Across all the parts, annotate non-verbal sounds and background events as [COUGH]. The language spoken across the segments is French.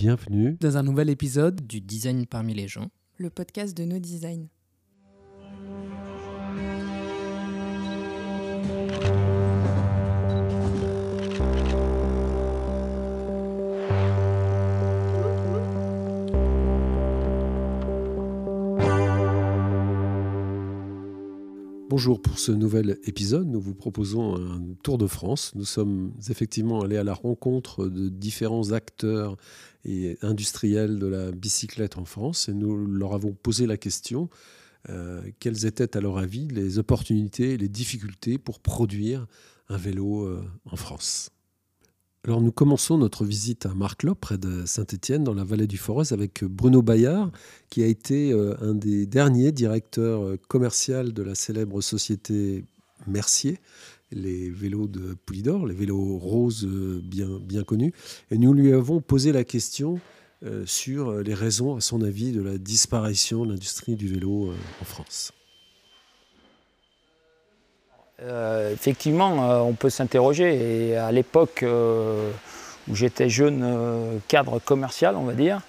Bienvenue. Dans un nouvel épisode. Du Design parmi les gens, le podcast de nos designs. Bonjour, pour ce nouvel épisode, nous vous proposons un tour de France. Nous sommes effectivement allés à la rencontre de différents acteurs et industriels de la bicyclette en France et nous leur avons posé la question euh, quelles étaient à leur avis les opportunités et les difficultés pour produire un vélo euh, en France. Alors nous commençons notre visite à Marclop, près de Saint-Étienne, dans la vallée du Forez, avec Bruno Bayard, qui a été euh, un des derniers directeurs euh, commerciaux de la célèbre société Mercier, les vélos de Poulidor, les vélos roses euh, bien, bien connus. Et nous lui avons posé la question sur les raisons, à son avis, de la disparition de l'industrie du vélo en France. Euh, effectivement, euh, on peut s'interroger. Et à l'époque euh, où j'étais jeune cadre commercial, on va dire,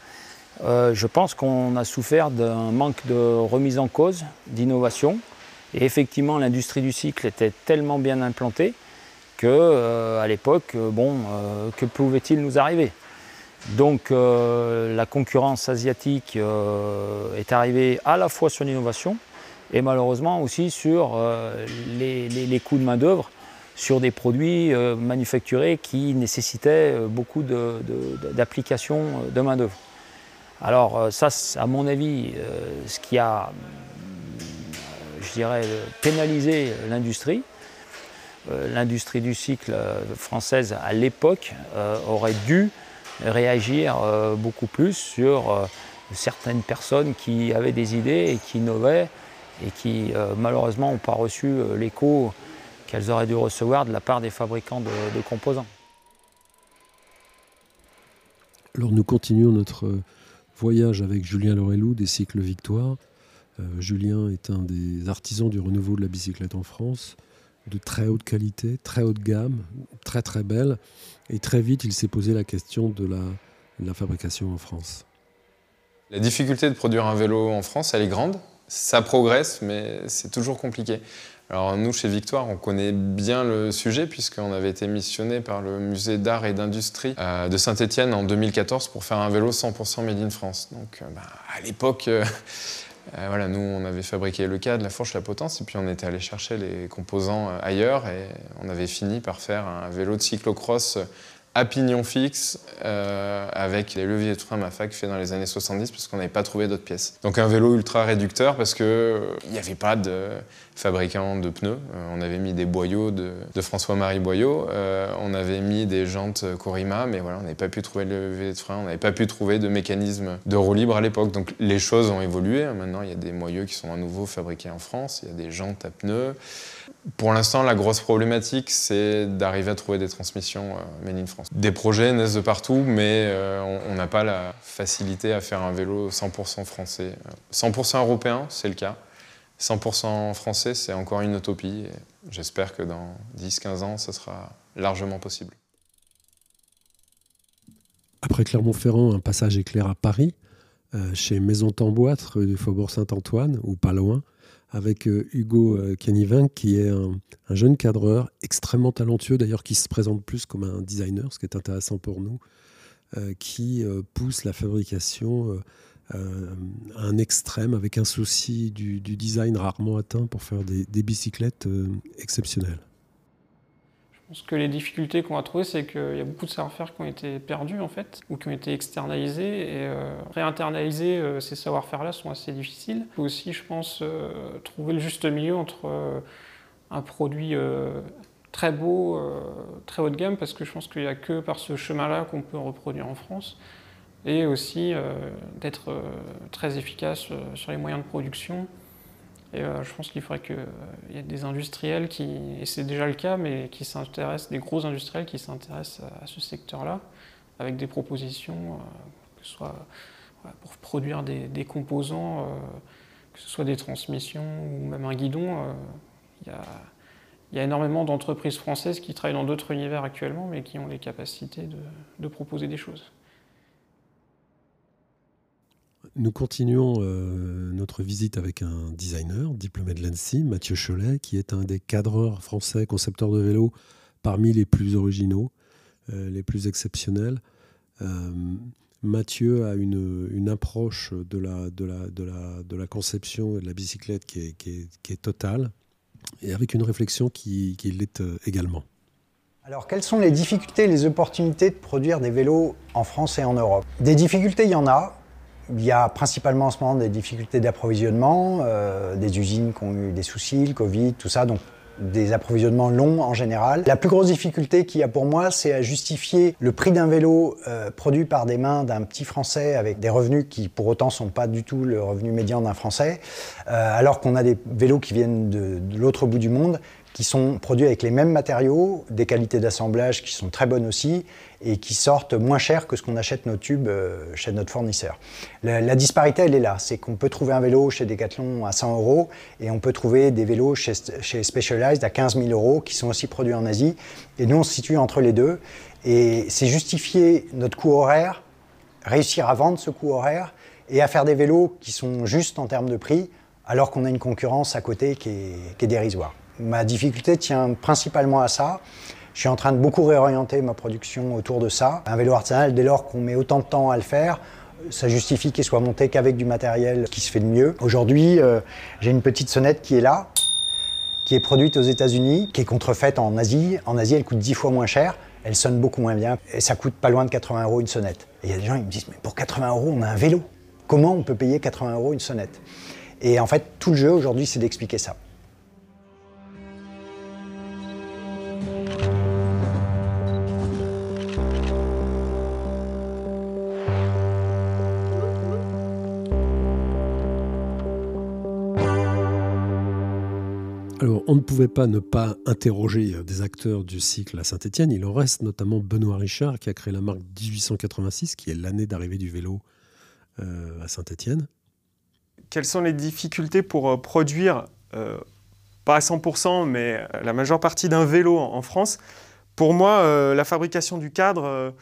je pense qu'on a souffert d'un manque de remise en cause, d'innovation. Et effectivement, l'industrie du cycle était tellement bien implantée que, à l'époque, bon, que pouvait-il nous arriver? Donc, la concurrence asiatique est arrivée à la fois sur l'innovation, et malheureusement aussi sur euh, les, coûts de main-d'œuvre sur des produits euh, manufacturés qui nécessitaient euh, beaucoup d'applications de, main-d'œuvre. Alors, ça, à mon avis, ce qui a, je dirais, pénalisé l'industrie. L'industrie du cycle française à l'époque aurait dû réagir beaucoup plus sur certaines personnes qui avaient des idées et qui innovaient et qui euh, malheureusement n'ont pas reçu euh, l'écho qu'elles auraient dû recevoir de la part des fabricants de, composants. Alors nous continuons notre voyage avec Julien Lorelou des Cycles Victoire. Euh, Julien est un des artisans du renouveau de la bicyclette en France, de très haute qualité, très haute gamme, très très belle. Et très vite, il s'est posé la question de la, de la fabrication en France. La difficulté de produire un vélo en France, elle est grande ça progresse, mais c'est toujours compliqué. Alors nous, chez Victoire, on connaît bien le sujet puisqu'on avait été missionné par le musée d'art et d'industrie euh, de Saint-Étienne en 2014 pour faire un vélo 100% made in France. Donc euh, bah, à l'époque, euh, [LAUGHS] voilà, nous, on avait fabriqué le cadre, la fourche, la potence, et puis on était allé chercher les composants ailleurs et on avait fini par faire un vélo de cyclocross à pignon fixe euh, avec les leviers de frein Mafac fait dans les années 70 parce qu'on n'avait pas trouvé d'autres pièces. Donc un vélo ultra réducteur parce qu'il euh, n'y avait pas de fabricant de pneus. Euh, on avait mis des boyaux de, François-Marie Boyau, on avait mis des jantes Corima, mais voilà, on n'avait pas pu trouver le levier de frein, on n'avait pas pu trouver de mécanisme de roue libre à l'époque. Donc les choses ont évolué. Maintenant, il y a des moyeux qui sont à nouveau fabriqués en France, il y a des jantes à pneus. Pour l'instant, la grosse problématique, c'est d'arriver à trouver des transmissions euh, made in France. Des projets naissent de partout, mais euh, on n'a pas la facilité à faire un vélo 100% français. 100% européen, c'est le cas. 100% français, c'est encore une utopie. J'espère que dans 10-15 ans, ce sera largement possible. Après Clermont-Ferrand, un passage éclair à Paris, euh, chez Maison Tamboître du Faubourg Saint-Antoine, ou pas loin avec euh, Hugo euh, Canivin, qui est un, jeune cadreur extrêmement talentueux, d'ailleurs qui se présente plus comme un designer, ce qui est intéressant pour nous, euh, qui pousse la fabrication à un extrême avec un souci du, design rarement atteint pour faire des bicyclettes exceptionnelles. Ce que les difficultés qu'on a trouvées, c'est qu'il y a beaucoup de savoir-faire qui ont été perdus en fait, ou qui ont été externalisés. Et euh, réinternaliser euh, ces savoir-faire-là sont assez difficiles. Il faut aussi, je pense, euh, trouver le juste milieu entre un produit très beau, très haut de gamme, parce que je pense qu'il n'y a que par ce chemin-là qu'on peut reproduire en France, et aussi d'être très efficace sur les moyens de production et euh, je pense qu'il faudrait qu'il y ait des industriels qui, et c'est déjà le cas, mais qui s'intéressent, des gros industriels qui s'intéressent à, ce secteur-là, avec des propositions, euh, que ce soit pour produire des, composants, euh, que ce soit des transmissions ou même un guidon. Il y, a, énormément d'entreprises françaises qui travaillent dans d'autres univers actuellement, mais qui ont les capacités de proposer des choses. Nous continuons euh, notre visite avec un designer diplômé de l'ANSI, Mathieu Cholet, qui est un des cadreurs français concepteurs de vélos parmi les plus originaux, euh, les plus exceptionnels. Euh, Mathieu a une, approche de la, de, la, de, la, de la conception de la bicyclette qui est, qui est, totale et avec une réflexion qui, qui l'est également. Alors, quelles sont les difficultés et les opportunités de produire des vélos en France et en Europe? Des difficultés, il y en a. Il y a principalement en ce moment des difficultés d'approvisionnement, euh, des usines qui ont eu des soucis, le Covid, tout ça, donc des approvisionnements longs en général. La plus grosse difficulté qu'il y a pour moi, c'est à justifier le prix d'un vélo euh, produit par des mains d'un petit Français avec des revenus qui pour autant sont pas du tout le revenu médian d'un Français, euh, alors qu'on a des vélos qui viennent de l'autre bout du monde qui sont produits avec les mêmes matériaux, des qualités d'assemblage qui sont très bonnes aussi, et qui sortent moins cher que ce qu'on achète nos tubes euh, chez notre fournisseur. La, disparité, elle est là. C'est qu'on peut trouver un vélo chez Decathlon à 100 euros, et on peut trouver des vélos chez, Specialized à 15 000 euros, qui sont aussi produits en Asie. Et nous, on se situe entre les deux. Et c'est justifier notre coût horaire, réussir à vendre ce coût horaire, et à faire des vélos qui sont justes en termes de prix, alors qu'on a une concurrence à côté qui est dérisoire. Ma difficulté tient principalement à ça. Je suis en train de beaucoup réorienter ma production autour de ça. Un vélo artisanal, dès lors qu'on met autant de temps à le faire, ça justifie qu'il soit monté qu'avec du matériel qui se fait de mieux. Aujourd'hui, euh, j'ai une petite sonnette qui est là, qui est produite aux États-Unis, qui est contrefaite en Asie. En Asie, elle coûte 10 fois moins cher, elle sonne beaucoup moins bien et ça coûte pas loin de 80 euros une sonnette. Et il y a des gens qui me disent Mais pour 80 euros, on a un vélo. Comment on peut payer 80 euros une sonnette? Et en fait, tout le jeu aujourd'hui, c'est d'expliquer ça. Pouvait pas ne pas interroger euh, des acteurs du cycle à Saint-Étienne. Il en reste notamment Benoît Richard qui a créé la marque 1886, qui est l'année d'arrivée du vélo euh, à Saint-Étienne. Quelles sont les difficultés pour euh, produire, pas à 100%, mais la majeure partie d'un vélo en, France? Pour moi, la fabrication du cadre,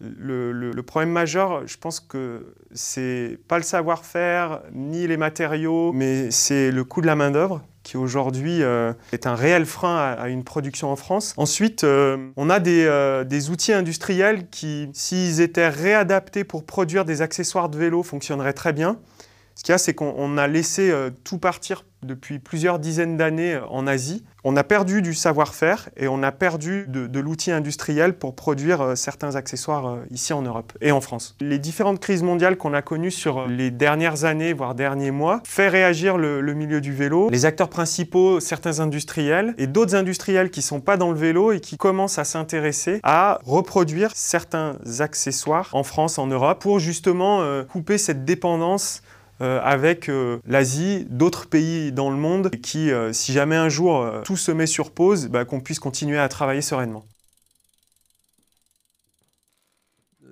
le, le, problème majeur, je pense que c'est pas le savoir-faire ni les matériaux, mais c'est le coût de la main-d'œuvre qui aujourd'hui euh, est un réel frein à, une production en France. Ensuite, euh, on a euh, des, outils industriels qui, s'ils étaient réadaptés pour produire des accessoires de vélo, fonctionneraient très bien. Ce qu'il y a, c'est qu'on a laissé tout partir depuis plusieurs dizaines d'années en Asie. On a perdu du savoir-faire et on a perdu de, l'outil industriel pour produire euh, certains accessoires euh, ici en Europe et en France. Les différentes crises mondiales qu'on a connues sur les dernières années, voire derniers mois, fait réagir le, milieu du vélo. Les acteurs principaux, certains industriels et d'autres industriels qui ne sont pas dans le vélo et qui commencent à s'intéresser à reproduire certains accessoires en France, en Europe, pour justement euh, couper cette dépendance euh, avec euh, l'Asie, d'autres pays dans le monde, qui, euh, si jamais un jour tout se met sur pause, bah, qu'on puisse continuer à travailler sereinement.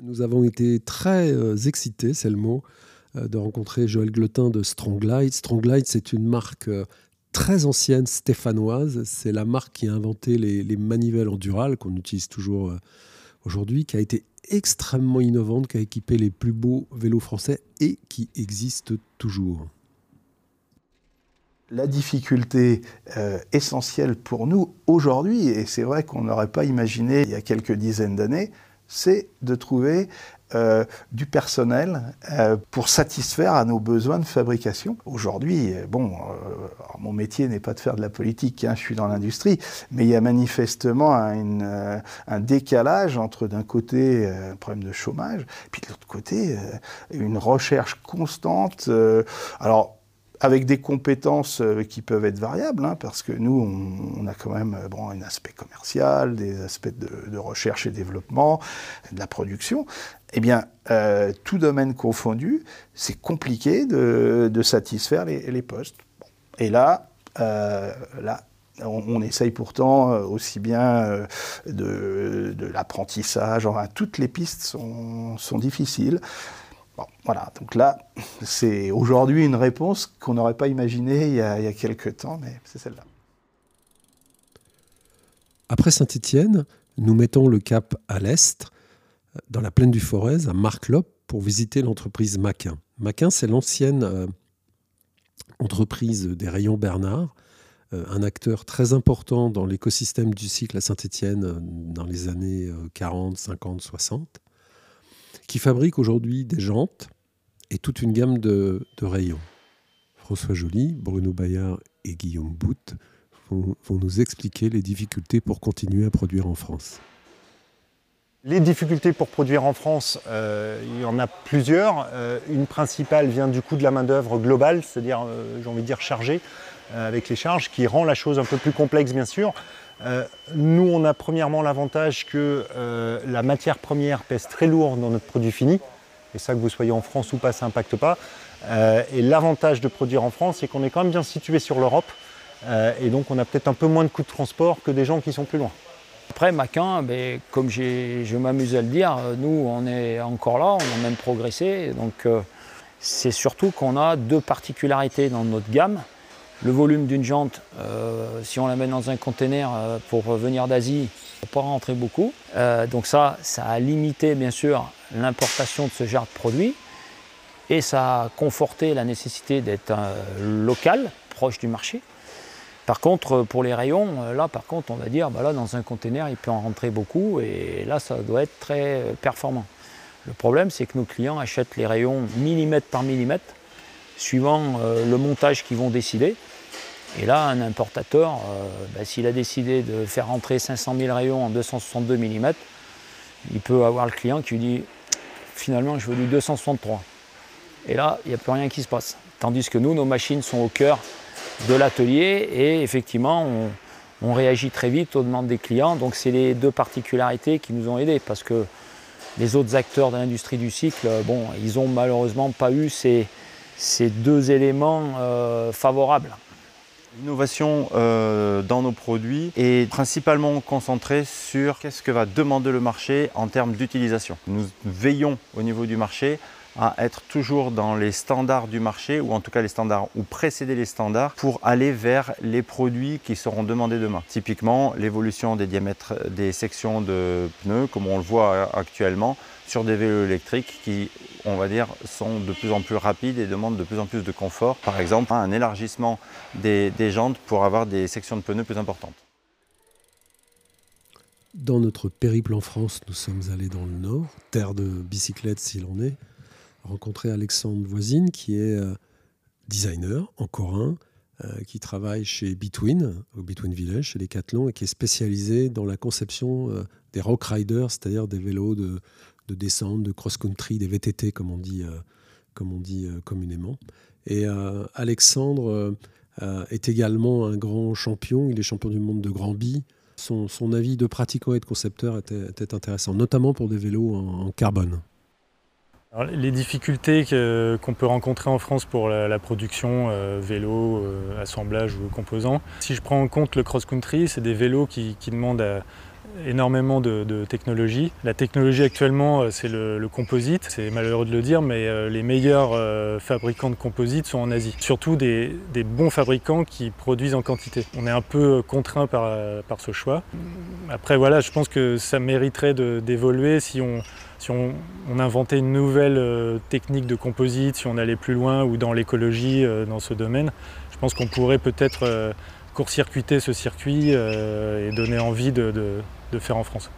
Nous avons été très excités, c'est le mot, de rencontrer Joël Glotin de Stronglide. Stronglide, c'est une marque très ancienne stéphanoise. C'est la marque qui a inventé les, les manivelles endurales qu'on utilise toujours aujourd'hui, qui a été extrêmement innovante qui a équipé les plus beaux vélos français et qui existe toujours. La difficulté euh, essentielle pour nous aujourd'hui, et c'est vrai qu'on n'aurait pas imaginé il y a quelques dizaines d'années, c'est de trouver euh, du personnel euh, pour satisfaire à nos besoins de fabrication. Aujourd'hui, euh, bon, mon métier n'est pas de faire de la politique, hein, je suis dans l'industrie, mais il y a manifestement un, décalage entre d'un côté un problème de chômage, puis de l'autre côté une recherche constante. alors, avec des compétences qui peuvent être variables, hein, parce que nous, on, a quand même bon, un aspect commercial, des aspects de, recherche et développement, de la production, eh bien, euh, tout domaine confondu, c'est compliqué de, satisfaire les, postes. Et là, euh, là on, essaye pourtant euh, aussi bien de, l'apprentissage, enfin, toutes les pistes sont, difficiles. voilà, donc là, c'est aujourd'hui une réponse qu'on n'aurait pas imaginée il y, a, il y a quelques temps, mais c'est celle-là. Après Saint-Étienne, nous mettons le cap à l'est dans la plaine du Forez, à Marclop, pour visiter l'entreprise Maquin. Maquin, c'est l'ancienne entreprise des rayons Bernard, un acteur très important dans l'écosystème du cycle à Saint-Étienne dans les années 40, 50, 60, qui fabrique aujourd'hui des jantes et toute une gamme de, rayons. François Joly, Bruno Bayard et Guillaume Bout vont, nous expliquer les difficultés pour continuer à produire en France. Les difficultés pour produire en France, euh, il y en a plusieurs. Euh, une principale vient du coût de la main-d'œuvre globale, c'est-à-dire, euh, j'ai envie de dire, chargée, avec les charges, qui rend la chose un peu plus complexe, bien sûr. nous, on a premièrement l'avantage que la matière première pèse très lourd dans notre produit fini. Et ça, que vous soyez en France ou pas, ça n'impacte pas. et l'avantage de produire en France, c'est qu'on est quand même bien situé sur l'Europe. et donc, on a peut-être un peu moins de coûts de transport que des gens qui sont plus loin. Après, Maquin, ben, comme je m'amuse à le dire, nous, on est encore là, on a même progressé. Donc, euh, c'est surtout qu'on a deux particularités dans notre gamme. Le volume d'une jante, euh, si on la met dans un container euh, pour venir d'Asie, ne peut pas rentrer beaucoup. donc ça, ça a limité bien sûr l'importation de ce genre de produit et ça a conforté la nécessité d'être local, proche du marché. Par contre, pour les rayons, euh, là, par contre, on va dire, bah là, dans un conteneur, il peut en rentrer beaucoup, et là, ça doit être très euh, performant. Le problème, c'est que nos clients achètent les rayons millimètre par millimètre, suivant euh, le montage qu'ils vont décider. Et là, un importateur, bah, s'il a décidé de faire rentrer 500 000 rayons en 262 mm, il peut avoir le client qui lui dit finalement, je veux du 263. Et là, il n'y a plus rien qui se passe. Tandis que nous, nos machines sont au cœur de l'atelier et effectivement on, réagit très vite aux demandes des clients. Donc c'est les deux particularités qui nous ont aidés parce que les autres acteurs de l'industrie du cycle, bon, ils n'ont malheureusement pas eu ces, deux éléments euh, favorables. L'innovation euh, dans nos produits est principalement concentrée sur qu'est-ce que va demander le marché en termes d'utilisation. Nous veillons au niveau du marché à être toujours dans les standards du marché, ou en tout cas les standards, ou précéder les standards pour aller vers les produits qui seront demandés demain. Typiquement, l'évolution des diamètres des sections de pneus, comme on le voit actuellement, sur des vélos électriques qui, on va dire, sont de plus en plus rapides et demandent de plus en plus de confort. Par exemple, un élargissement des, des jantes pour avoir des sections de pneus plus importantes. Dans notre périple en France, nous sommes allés dans le nord, terre de bicyclette s'il en est rencontré Alexandre Voisine, qui est euh, designer, encore un, euh, qui travaille chez Between, au Between Village, chez Decathlon, et qui est spécialisé dans la conception euh, des rock riders, c'est-à-dire des vélos de, descente, de cross-country, des VTT, comme on dit, comme on dit communément. Et Alexandre est également un grand champion, il est champion du monde de Grand Bi. Son, avis de pratiquant et de concepteur était, intéressant, notamment pour des vélos en carbone les difficultés qu'on peut rencontrer en France pour la, production euh, vélo, euh, assemblage ou composants, si je prends en compte le cross-country, c'est des vélos qui, demandent euh, énormément de, technologie. La technologie actuellement, c'est le, composite. C'est malheureux de le dire, mais les meilleurs fabricants de composites sont en Asie. Surtout des, bons fabricants qui produisent en quantité. On est un peu contraint par, ce choix. Après, voilà, je pense que ça mériterait d'évoluer si on inventait une nouvelle euh, technique de composite, si on allait plus loin ou dans l'écologie euh, dans ce domaine, je pense qu'on pourrait peut-être euh, court-circuiter ce circuit et donner envie de faire en France.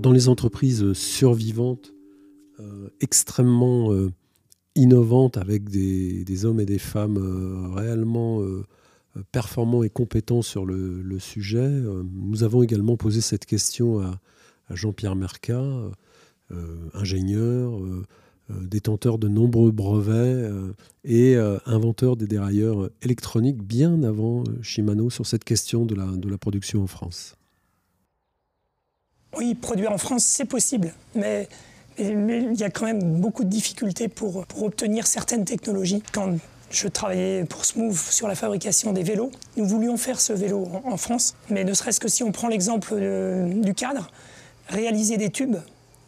dans les entreprises survivantes, euh, extrêmement euh, innovantes, avec des, hommes et des femmes euh, réellement performants et compétents sur le, sujet, nous avons également posé cette question à, Jean-Pierre Mercat, ingénieur, détenteur de nombreux brevets et inventeur des dérailleurs électroniques bien avant Shimano sur cette question de la production en France. Oui, produire en France, c'est possible, mais, il y a quand même beaucoup de difficultés pour, obtenir certaines technologies. Quand je travaillais pour Smooth sur la fabrication des vélos, nous voulions faire ce vélo en, France, mais ne serait-ce que si on prend l'exemple du cadre, réaliser des tubes,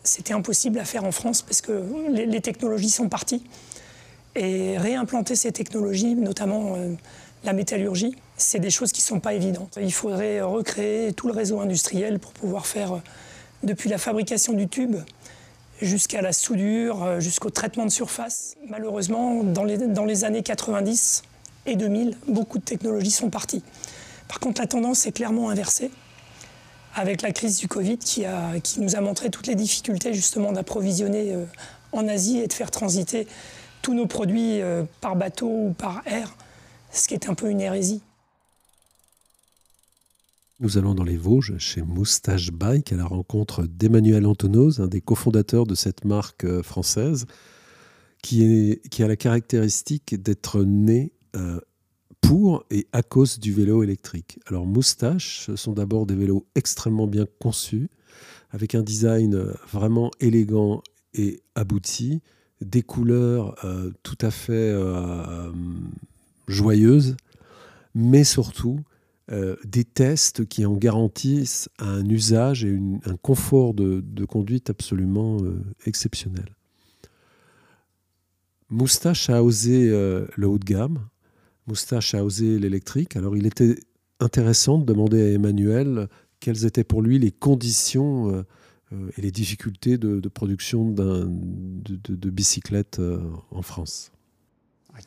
c'était impossible à faire en France parce que les, technologies sont parties. Et réimplanter ces technologies, notamment euh, la métallurgie, c'est des choses qui ne sont pas évidentes. Il faudrait recréer tout le réseau industriel pour pouvoir faire, euh, depuis la fabrication du tube jusqu'à la soudure, euh, jusqu'au traitement de surface. Malheureusement, dans les, années 90 et 2000, beaucoup de technologies sont parties. Par contre, la tendance est clairement inversée avec la crise du Covid qui nous a montré toutes les difficultés justement d'approvisionner euh, en Asie et de faire transiter tous nos produits euh, par bateau ou par air, ce qui est un peu une hérésie. Nous allons dans les Vosges, chez Moustache Bike, à la rencontre d'Emmanuel Antonoz, un des cofondateurs de cette marque euh, française, qui, a la caractéristique d'être né pour et à cause du vélo électrique. Alors Moustache, ce sont d'abord des vélos extrêmement bien conçus, avec un design vraiment élégant et abouti, des couleurs euh, tout à fait euh, joyeuses, mais surtout euh, des tests qui en garantissent un usage et un confort de, conduite absolument exceptionnel. Moustache a osé le haut de gamme, Moustache a osé l'électrique. Alors il était intéressant de demander à Emmanuel quelles étaient pour lui les conditions euh, euh, et les difficultés de, production de, bicyclettes euh, en France.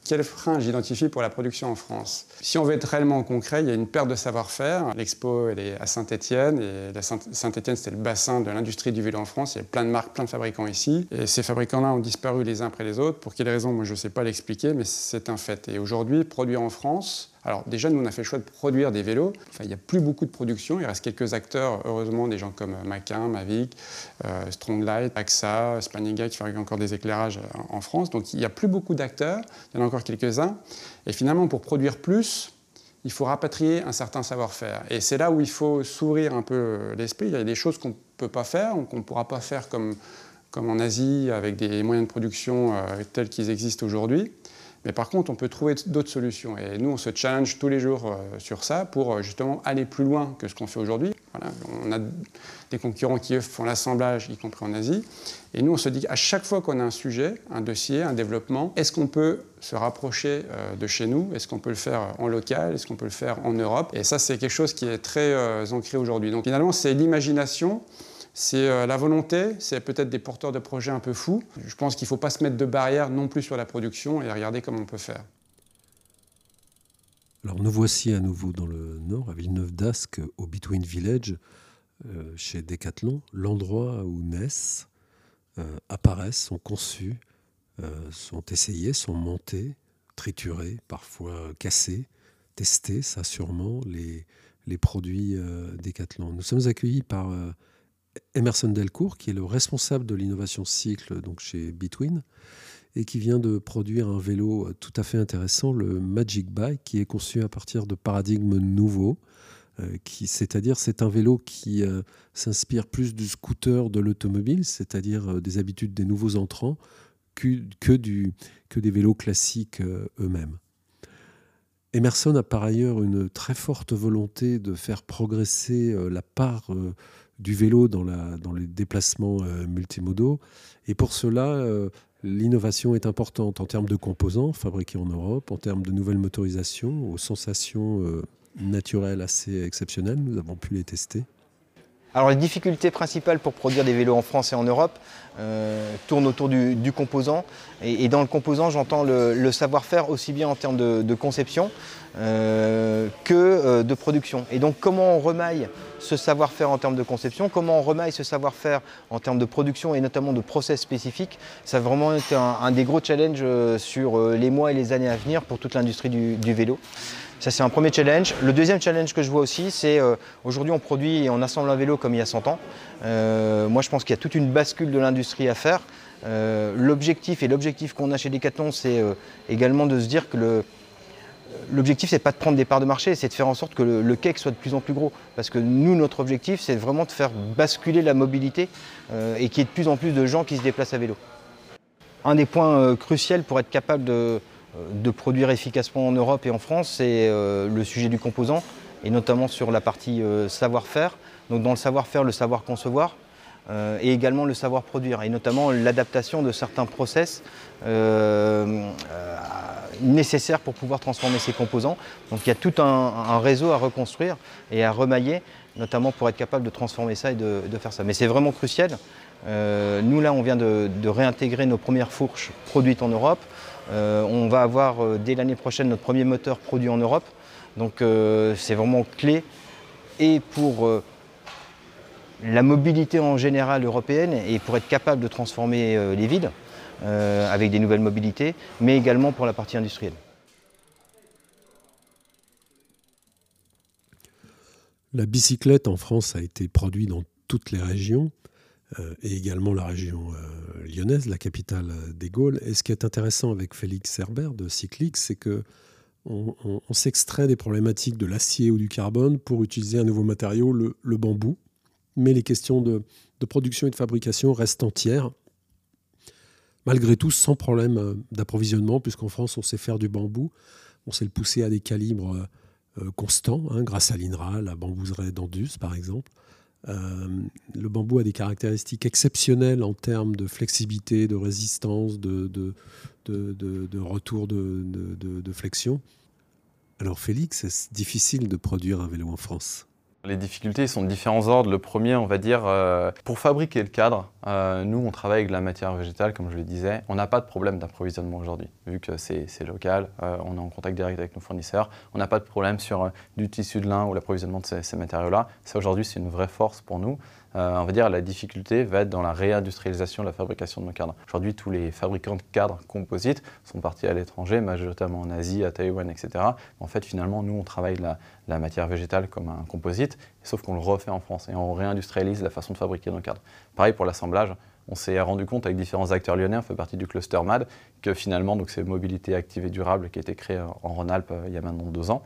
Quel frein j'identifie pour la production en France? Si on veut être réellement concret, il y a une perte de savoir-faire. L'expo, elle est à Saint-Étienne, et Saint-Étienne, c'était le bassin de l'industrie du vélo en France. Il y a plein de marques, plein de fabricants ici. Et ces fabricants-là ont disparu les uns après les autres. Pour quelles raisons, moi, je ne sais pas l'expliquer, mais c'est un fait. Et aujourd'hui, produire en France, alors déjà, nous, on a fait le choix de produire des vélos. Il n'y a plus beaucoup de production. Il reste quelques acteurs, heureusement, des gens comme Maquin, Mavic, euh, Stronglight, AXA, Spaniga qui fabriquent encore des éclairages en France. Donc il n'y a plus beaucoup d'acteurs. Il y en a encore quelques-uns. Et finalement, pour produire plus, il faut rapatrier un certain savoir-faire. Et c'est là où il faut s'ouvrir un peu l'esprit. Il y a des choses qu'on ne peut pas faire, qu'on ne pourra pas faire comme, comme en Asie, avec des moyens de production euh, tels qu'ils existent aujourd'hui. Mais par contre, on peut trouver d'autres solutions. Et nous, on se challenge tous les jours euh, sur ça pour euh, justement aller plus loin que ce qu'on fait aujourd'hui. On a des concurrents qui font l'assemblage, y compris en Asie. Et nous, on se dit qu'à chaque fois qu'on a un sujet, un dossier, un développement, est-ce qu'on peut se rapprocher euh, de chez nous? Est-ce qu'on peut le faire en local? Est-ce qu'on peut le faire en Europe? Et ça, c'est quelque chose qui est très ancré aujourd'hui. Donc finalement, c'est l'imagination c'est euh, la volonté, c'est peut-être des porteurs de projets un peu fous. Je pense qu'il ne faut pas se mettre de barrières non plus sur la production et regarder comment on peut faire. Alors nous voici à nouveau dans le nord, à Villeneuve d'Ascq, au Between Village, euh, chez Decathlon, l'endroit où naissent, euh, apparaissent, sont conçus, sont essayés, sont montés, triturés, parfois cassés, testés, ça sûrement, les, les produits Decathlon. Nous sommes accueillis par Emerson Delcourt, qui est le responsable de l'innovation cycle chez Between, et qui vient de produire un vélo tout à fait intéressant, le Magic Bike, qui est conçu à partir de paradigmes nouveaux. Euh, c'est-à-dire c'est un vélo qui euh, s'inspire plus du scooter de l'automobile, c'est-à-dire euh, des habitudes des nouveaux entrants, que, que, que des vélos classiques eux-mêmes. Emerson a par ailleurs une très forte volonté de faire progresser la part du vélo dans, les déplacements euh, multimodaux. Et pour cela, euh, l'innovation est importante en termes de composants fabriqués en Europe, en termes de nouvelles motorisations, aux sensations euh, naturelles assez exceptionnelles. Nous avons pu les tester. Alors les difficultés principales pour produire des vélos en France et en Europe tournent autour du, composant. Et, dans le composant, j'entends le, savoir-faire aussi bien en termes de conception euh, que euh, de production. Et donc comment on remaille ce savoir-faire en termes de conception, comment on remaille ce savoir-faire en termes de production et notamment de process spécifiques, ça va vraiment être un, des gros challenges euh, sur les mois et les années à venir pour toute l'industrie du, vélo. Ça, c'est un premier challenge. Le deuxième challenge que je vois aussi, c'est aujourd'hui, on produit et on assemble un vélo comme il y a 100 ans. moi, je pense qu'il y a toute une bascule de l'industrie à faire. l'objectif et l'objectif qu'on a chez Decathlon, c'est également de se dire que le, L'objectif, c'est pas de prendre des parts de marché, c'est de faire en sorte que le, cake soit de plus en plus gros. Parce que nous, notre objectif, c'est vraiment de faire basculer la mobilité euh, et qu'il y ait de plus en plus de gens qui se déplacent à vélo. Un des points euh, cruciaux pour être capable de, euh, produire efficacement en Europe et en France, c'est le sujet du composant, et notamment sur la partie savoir-faire. Donc dans le savoir-faire, le savoir concevoir. euh, et également le savoir produire, et notamment l'adaptation de certains process euh, euh, nécessaires pour pouvoir transformer ces composants. Donc il y a tout un, réseau à reconstruire et à remailler, notamment pour être capable de transformer ça et de, faire ça. Mais c'est vraiment crucial. nous là, on vient de, de, réintégrer nos premières fourches produites en Europe. On va avoir dès l'année prochaine notre premier moteur produit en Europe. Donc c'est vraiment clé et pour la mobilité en général européenne et pour être capable de transformer euh, les villes euh, avec des nouvelles mobilités, mais également pour la partie industrielle. La bicyclette en France a été produite dans toutes les régions euh, et également la région lyonnaise, la capitale des Gaules. Et ce qui est intéressant avec Félix Herbert de Cyclix, c'est que on, s'extrait des problématiques de l'acier ou du carbone pour utiliser un nouveau matériau, le bambou mais les questions de, production et de fabrication restent entières. Malgré tout, sans problème euh, d'approvisionnement, puisqu'en France, on sait faire du bambou, on sait le pousser à des calibres euh, euh, constants, hein, grâce à l'INRA, la bambouserie d'Andus, par exemple. Le bambou a des caractéristiques exceptionnelles en termes de flexibilité, de résistance, de, de retour de, flexion. Alors Félix, c'est difficile de produire un vélo en France? Les difficultés sont de différents ordres. Le premier, on va dire, euh, pour fabriquer le cadre, euh, nous, on travaille avec de la matière végétale, comme je le disais. On n'a pas de problème d'approvisionnement aujourd'hui, vu que c'est local, euh, on est en contact direct avec nos fournisseurs. On n'a pas de problème sur du tissu de lin ou l'approvisionnement de ces, ces matériaux-là. Ça, aujourd'hui, c'est une vraie force pour nous. Euh, on va dire la difficulté va être dans la réindustrialisation de la fabrication de nos cadres. Aujourd'hui, tous les fabricants de cadres composites sont partis à l'étranger, majoritairement en Asie, à Taïwan, etc. En fait, finalement, nous, on travaille la, matière végétale comme un composite, sauf qu'on le refait en France et on réindustrialise la façon de fabriquer nos cadres. Pareil pour l'assemblage. On s'est rendu compte avec différents acteurs lyonnais, on fait partie du cluster MAD, que finalement, c'est Mobilité Active et Durable qui a été créé en Rhône-Alpes euh, il y a maintenant deux ans,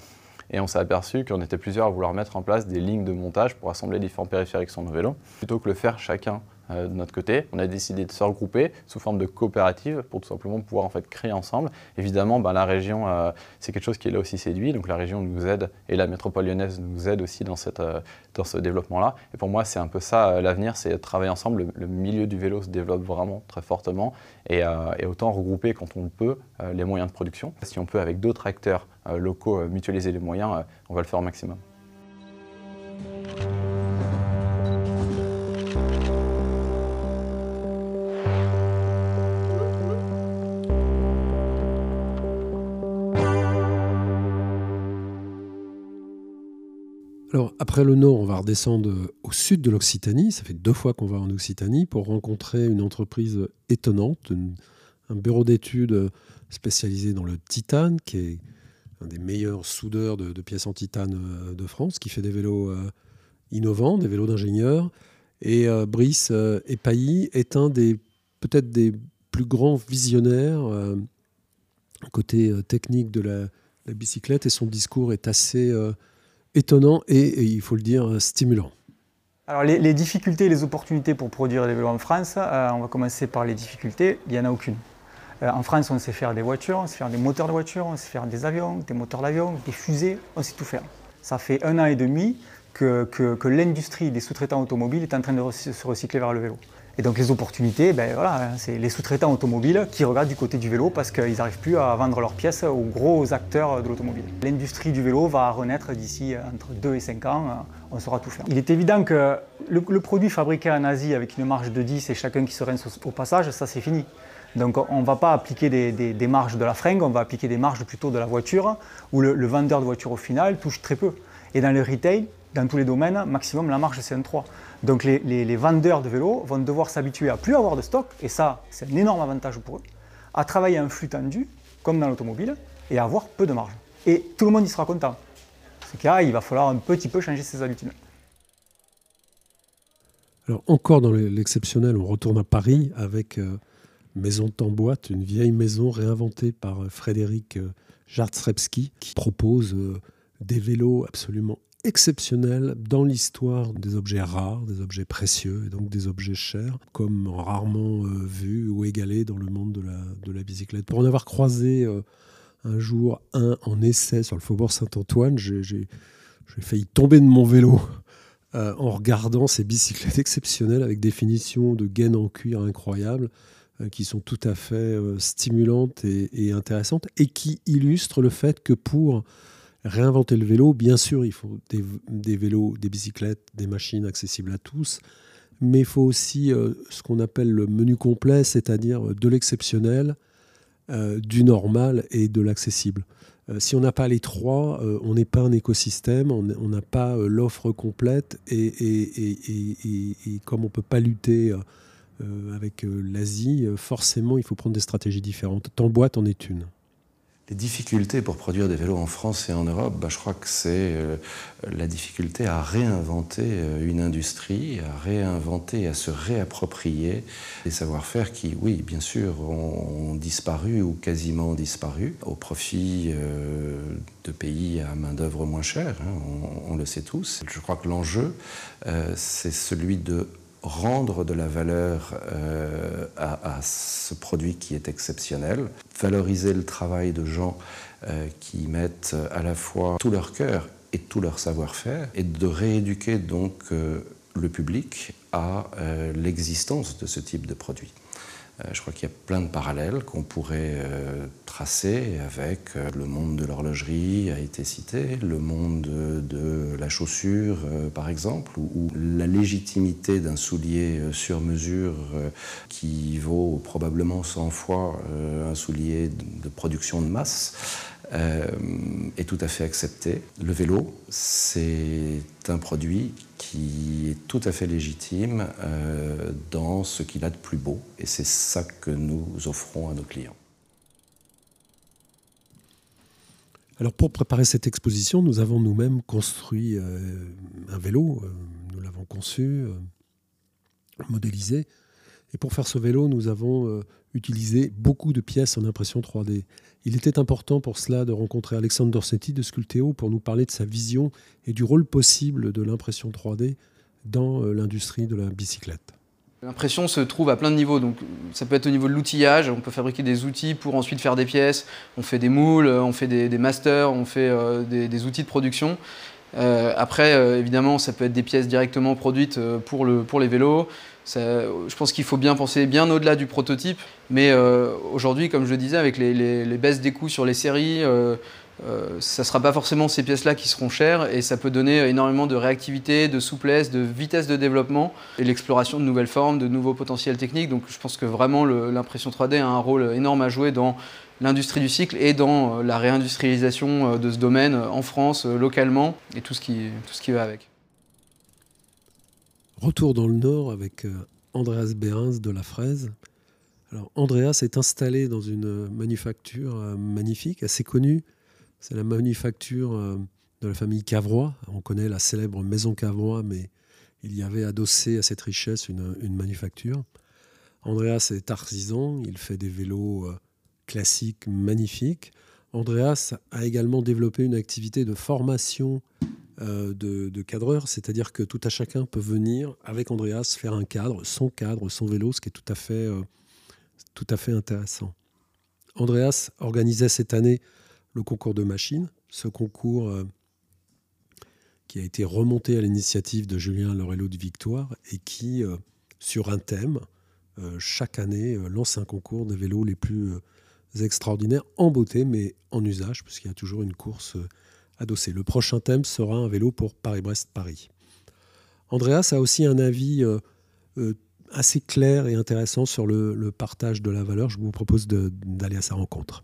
et on s'est aperçu qu'on était plusieurs à vouloir mettre en place des lignes de montage pour assembler différents périphériques sur nos vélos. Plutôt que le faire chacun de notre côté, on a décidé de se regrouper sous forme de coopérative pour tout simplement pouvoir en fait créer ensemble. Évidemment, ben, la région, euh, c'est quelque chose qui est là aussi séduit, donc la région nous aide et la métropole lyonnaise nous aide aussi dans, cette, euh, dans ce développement-là. Et pour moi, c'est un peu ça l'avenir, c'est travailler ensemble. Le, milieu du vélo se développe vraiment très fortement et, et autant regrouper quand on peut les moyens de production. Si on peut avec d'autres acteurs locaux mutualiser les moyens, on va le faire au maximum. Après le nord, on va redescendre au sud de l'Occitanie. Ça fait deux fois qu'on va en Occitanie pour rencontrer une entreprise étonnante, un bureau d'études spécialisé dans le titane, qui est un des meilleurs soudeurs de, pièces en titane euh, de France, qui fait des vélos euh, innovants, des vélos d'ingénieurs. Et euh, Brice Epailly est un des peut-être des plus grands visionnaires côté technique de la, la, bicyclette, et son discours est assez étonnant et, il faut le dire, stimulant. Alors les, difficultés et les opportunités pour produire des vélos en France, euh, on va commencer par les difficultés, il n'y en a aucune. Euh, en France, on sait faire des voitures, on sait faire des moteurs de voitures, on sait faire des avions, des moteurs d'avions, des fusées, on sait tout faire. Ça fait un an et demi que, que l'industrie des sous-traitants automobiles est en train de se recycler vers le vélo. Et donc les opportunités, ben voilà, c'est les sous-traitants automobiles qui regardent du côté du vélo parce qu'ils n'arrivent plus à vendre leurs pièces aux gros acteurs de l'automobile. L'industrie du vélo va renaître d'ici entre 2 et 5 ans, euh, on saura tout faire. Il est évident que le, produit fabriqué en Asie avec une marge de 10 et chacun qui se rince au passage, ça c'est fini. Donc on ne va pas appliquer des, marges de la fringue, on va appliquer des marges plutôt de la voiture, où le vendeur de voiture au final touche très peu. Et dans le retail, dans tous les domaines, maximum la marge c'est un 3. Donc les, vendeurs de vélos vont devoir s'habituer à plus avoir de stock, et ça c'est un énorme avantage pour eux, à travailler un flux tendu, comme dans l'automobile, et à avoir peu de marge. Et tout le monde y sera content. Ce cas, il va falloir un petit peu changer ses habitudes. Alors encore dans l'exceptionnel, on retourne à Paris avec euh, Maison en boîte, une vieille maison réinventée par euh, Frédéric euh, qui propose des vélos absolument exceptionnel dans l'histoire des objets rares, des objets précieux et donc des objets chers, comme rarement euh, vus ou égalés dans le monde de la, de la bicyclette. Pour en avoir croisé euh, un jour un en essai sur le faubourg Saint-Antoine, j'ai failli tomber de mon vélo en regardant ces bicyclettes exceptionnelles avec des finitions de gaines en cuir incroyables qui sont tout à fait stimulantes et, intéressantes et qui illustrent le fait que pour réinventer le vélo, bien sûr, il faut des, vélos, des bicyclettes, des machines accessibles à tous, mais il faut aussi ce qu'on appelle le menu complet, c'est-à-dire de l'exceptionnel, du normal et de l'accessible. Euh, si on n'a pas les trois, euh, on n'est pas un écosystème, on n'a pas euh, l'offre complète et, et, comme on ne peut pas lutter avec l'Asie, forcément il faut prendre des stratégies différentes. Tant boîte en est une. Les difficultés pour produire des vélos en France et en Europe, bah, je crois que c'est euh, la difficulté à réinventer euh, une industrie, à réinventer, à se réapproprier des savoir-faire qui, oui, bien sûr, ont, disparu ou quasiment disparu au profit euh, de pays à main-d'œuvre moins chère, hein, on, le sait tous. Je crois que l'enjeu, c'est celui de rendre de la valeur euh, à, ce produit qui est exceptionnel, valoriser le travail de gens euh, qui mettent à la fois tout leur cœur et tout leur savoir-faire, et de rééduquer donc euh, le public à l'existence de ce type de produit. Euh, je crois qu'il y a plein de parallèles qu'on pourrait euh, tracer avec euh, le monde de l'horlogerie a été cité, le monde de la chaussure par exemple, où la légitimité d'un soulier sur mesure qui vaut probablement 100 fois un soulier de production de masse est tout à fait accepté. Le vélo, c'est un produit qui est tout à fait légitime euh, dans ce qu'il a de plus beau. Et c'est ça que nous offrons à nos clients. Alors pour préparer cette exposition, nous avons nous-mêmes construit euh, un vélo. Euh, nous l'avons conçu, modélisé. Et pour faire ce vélo, nous avons utilisé beaucoup de pièces en impression 3D. Il était important pour cela de rencontrer Alexandre Dorsetti de Sculteo pour nous parler de sa vision et du rôle possible de l'impression 3D dans euh, l'industrie de la bicyclette. L'impression se trouve à plein de niveaux, donc ça peut être au niveau de l'outillage, on peut fabriquer des outils pour ensuite faire des pièces, on fait des moules, on fait des, masters, on fait euh, des, outils de production. Euh, après, évidemment, ça peut être des pièces directement produites pour, le, pour les vélos, je pense qu'il faut bien penser bien au-delà du prototype. Mais euh, aujourd'hui, comme je le disais, avec les, baisses des coûts sur les séries, euh, euh, ça ne sera pas forcément ces pièces-là qui seront chères et ça peut donner énormément de réactivité, de souplesse, de vitesse de développement et l'exploration de nouvelles formes, de nouveaux potentiels techniques. Donc je pense que vraiment l'impression 3D a un rôle énorme à jouer dans l'industrie du cycle et dans la réindustrialisation de ce domaine en France, localement et tout ce qui, tout ce qui va avec. Retour dans le Nord avec euh, Andreas Behrens de la Fraise. Andreas est installé dans une manufacture euh, magnifique, assez connue. C'est la manufacture euh, de la famille Cavrois. On connaît la célèbre maison Cavrois, mais il y avait adossé à cette richesse une manufacture. Andreas est artisan, il fait des vélos classiques magnifiques. Andreas a également développé une activité de formation euh, de, cadreur, c'est-à-dire que tout à chacun peut venir avec Andreas faire un cadre, son cadre, son vélo, ce qui est tout à fait, euh, tout à fait intéressant. Andreas organisait cette année le concours de machines, ce concours euh, qui a été remonté à l'initiative de Julien Lorello de Victoire et qui, sur un thème, chaque année lance un concours des vélos les plus extraordinaires en beauté, mais en usage, puisqu'il y a toujours une course adossé. Le prochain thème sera un vélo pour Paris-Brest-Paris. Andreas a aussi un avis euh, euh, assez clair et intéressant sur le, partage de la valeur. Je vous propose d'aller à sa rencontre.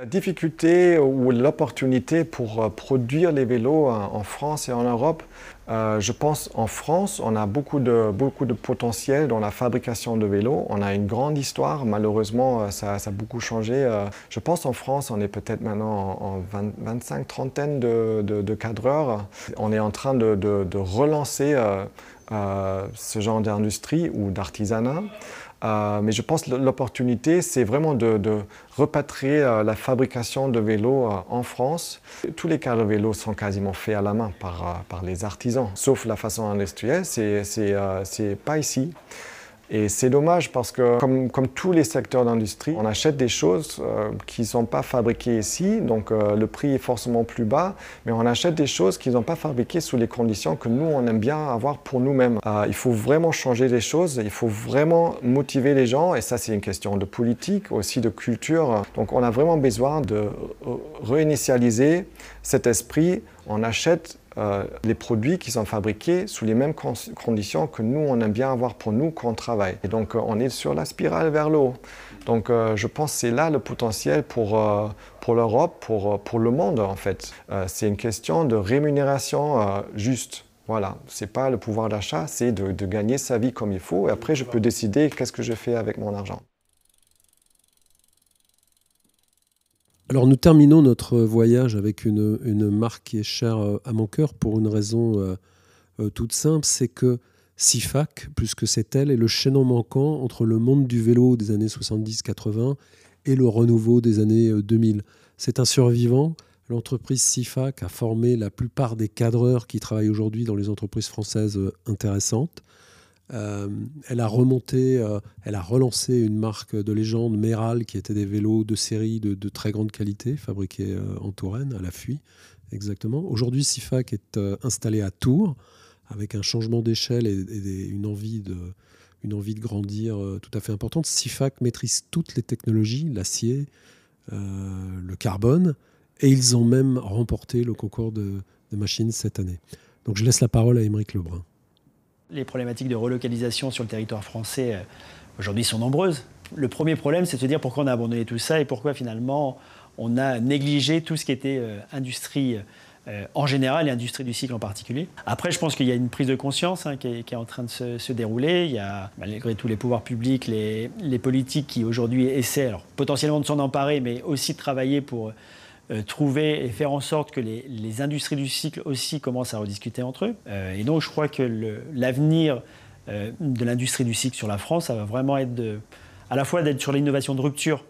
La difficulté ou l'opportunité pour euh, produire les vélos en France et en Europe, euh, je pense en France, on a beaucoup de, beaucoup de potentiel dans la fabrication de vélos. On a une grande histoire, malheureusement, euh, ça, a beaucoup changé. Je pense en France, on est peut-être maintenant en, 25, trentaine de, de, cadreurs. On est en train de relancer ce genre d'industrie ou d'artisanat. Euh, mais je pense que l'opportunité, c'est vraiment de, repatrier euh, la fabrication de vélos euh, en France. Tous les cadres de vélos sont quasiment faits à la main par, par les artisans, sauf la façon industrielle, c'est pas ici. Et c'est dommage parce que, comme, tous les secteurs d'industrie, on achète des choses euh, qui ne sont pas fabriquées ici, donc euh, le prix est forcément plus bas, mais on achète des choses qui ne pas fabriquées sous les conditions que nous, on aime bien avoir pour nous-mêmes. Euh, il faut vraiment changer les choses, il faut vraiment motiver les gens, et ça c'est une question de politique, aussi de culture. Donc on a vraiment besoin de réinitialiser cet esprit. On achète euh, les produits qui sont fabriqués sous les mêmes conditions que nous, on aime bien avoir pour nous quand on travaille. Et donc, euh, on est sur la spirale vers le haut. Donc, euh, je pense que c'est là le potentiel pour, pour l'Europe, pour, pour le monde, en fait. c'est une question de rémunération juste. Voilà, c'est pas le pouvoir d'achat, c'est de gagner sa vie comme il faut. Et après, je peux décider qu'est-ce que je fais avec mon argent. Alors nous terminons notre voyage avec une, marque qui est chère euh, à mon cœur pour une raison euh, euh, toute simple, c'est que SIFAC, plus que c'est elle, est le chaînon manquant entre le monde du vélo des années 70-80 et le renouveau des années 2000. C'est un survivant. L'entreprise SIFAC a formé la plupart des cadreurs qui travaillent aujourd'hui dans les entreprises françaises intéressantes. Euh, elle a remonté, euh, elle a relancé une marque de légende, Méral, qui était des vélos de série de, très grande qualité, fabriqués euh, en Touraine, à la fuite, exactement. Aujourd'hui, SIFAC est installé à Tours, avec un changement d'échelle et, une, envie de, une envie de grandir tout à fait importante. SIFAC maîtrise toutes les technologies, l'acier, le carbone, et ils ont même remporté le concours de, de machines cette année. Donc je laisse la parole à Émeric Lebrun. Les problématiques de relocalisation sur le territoire français euh, aujourd'hui sont nombreuses. Le premier problème, c'est de se dire pourquoi on a abandonné tout ça et pourquoi finalement on a négligé tout ce qui était euh, industrie euh, en général et industrie du cycle en particulier. Après, je pense qu'il y a une prise de conscience hein, qui, est, en train de se, dérouler. Il y a, malgré tous les pouvoirs publics, les, les politiques qui aujourd'hui essaient potentiellement de s'en emparer, mais aussi de travailler pour euh, trouver et faire en sorte que les, industries du cycle aussi commencent à rediscuter entre eux. Euh, et donc je crois que l'avenir euh, de l'industrie du cycle sur la France, ça va vraiment être à la fois d'être sur l'innovation de rupture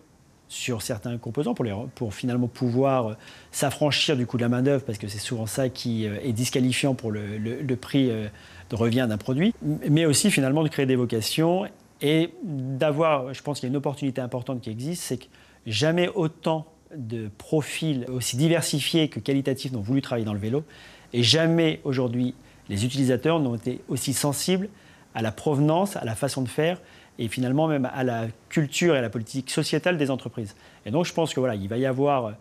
sur certains composants pour, les, pour finalement pouvoir s'affranchir du coût de la main-d'œuvre, parce que c'est souvent ça qui est disqualifiant pour le, le prix de revient d'un produit, mais aussi finalement de créer des vocations et d'avoir, je pense qu'il y a une opportunité importante qui existe, c'est que jamais autant de profils aussi diversifiés que qualitatifs n'ont voulu travailler dans le vélo. Et jamais aujourd'hui les utilisateurs n'ont été aussi sensibles à la provenance, à la façon de faire et finalement même à la culture et à la politique sociétale des entreprises. Et donc je pense que voilà, il va y avoir euh,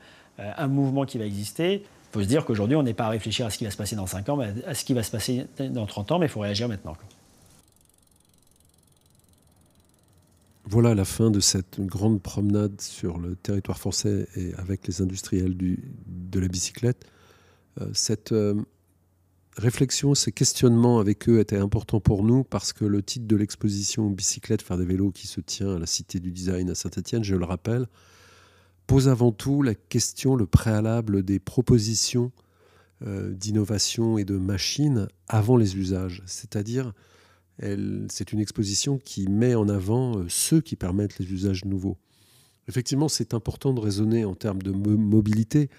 un mouvement qui va exister. Il faut se dire qu'aujourd'hui, on n'est pas à réfléchir à ce qui va se passer dans 5 ans, mais à ce qui va se passer dans 30 ans, mais il faut réagir maintenant. Voilà la fin de cette grande promenade sur le territoire français et avec les industriels du, de la bicyclette. Euh, cette euh, réflexion, ces questionnements avec eux étaient importants pour nous parce que le titre de l'exposition Bicyclette, faire des vélos qui se tient à la Cité du Design à Saint-Etienne, je le rappelle, pose avant tout la question, le préalable des propositions euh, d'innovation et de machines avant les usages. C'est-à-dire c'est une exposition qui met en avant euh, ceux qui permettent les usages nouveaux. Effectivement, c'est important de raisonner en termes de mobilité,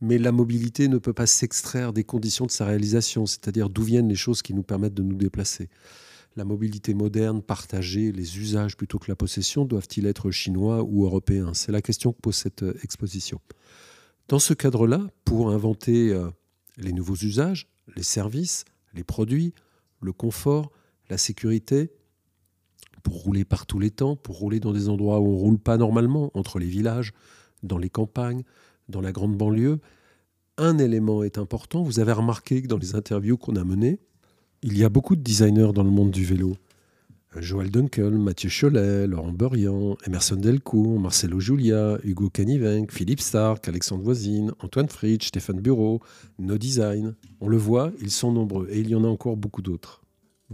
mais la mobilité ne peut pas s'extraire des conditions de sa réalisation, c'est-à-dire d'où viennent les choses qui nous permettent de nous déplacer. La mobilité moderne, partagée, les usages plutôt que la possession, doivent-ils être chinois ou européens? C'est la question que pose cette euh, exposition. Dans ce cadre-là, pour inventer euh, les nouveaux usages, les services, les produits, le confort, la sécurité, pour rouler par tous les temps, pour rouler dans des endroits où on ne roule pas normalement, entre les villages, dans les campagnes, dans la grande banlieue. Un élément est important. Vous avez remarqué que dans les interviews qu'on a menées, il y a beaucoup de designers dans le monde du vélo. Joël Dunkel, Mathieu Cholet, Laurent Burian, Emerson Delcourt, Marcelo Julia, Hugo Canivenc, Philippe Stark, Alexandre Voisine, Antoine Fritsch, Stéphane Bureau, No Design. On le voit, ils sont nombreux et il y en a encore beaucoup d'autres.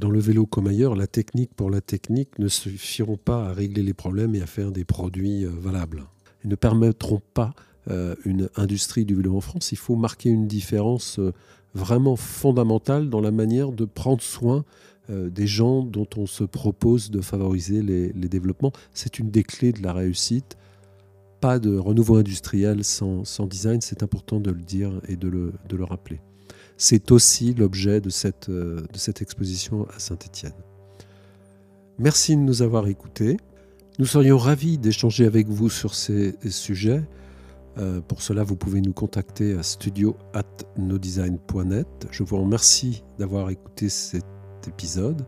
Dans le vélo comme ailleurs, la technique pour la technique ne suffiront pas à régler les problèmes et à faire des produits euh, valables. Ils ne permettront pas euh, une industrie du vélo en France. Il faut marquer une différence euh, vraiment fondamentale dans la manière de prendre soin des gens dont on se propose de favoriser les, développements. C'est une des clés de la réussite. Pas de renouveau industriel sans, design, c'est important de le dire et de le rappeler. C'est aussi l'objet de cette, euh, de cette exposition à Saint-Étienne. Merci de nous avoir écoutés. Nous serions ravis d'échanger avec vous sur ces sujets. Euh, pour cela, vous pouvez nous contacter à studio@nodesign.net. Je vous remercie d'avoir écouté cet épisode.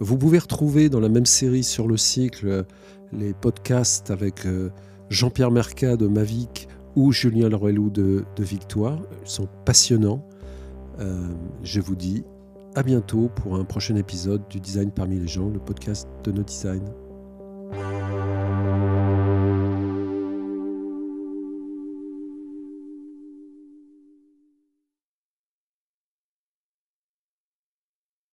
Vous pouvez retrouver dans la même série sur le cycle les podcasts avec euh, Jean-Pierre Mercat de Mavic ou Julien Lorelou de, de Victoire. Ils sont passionnants. Euh, je vous dis à bientôt pour un prochain épisode du Design parmi les gens, le podcast de nos design.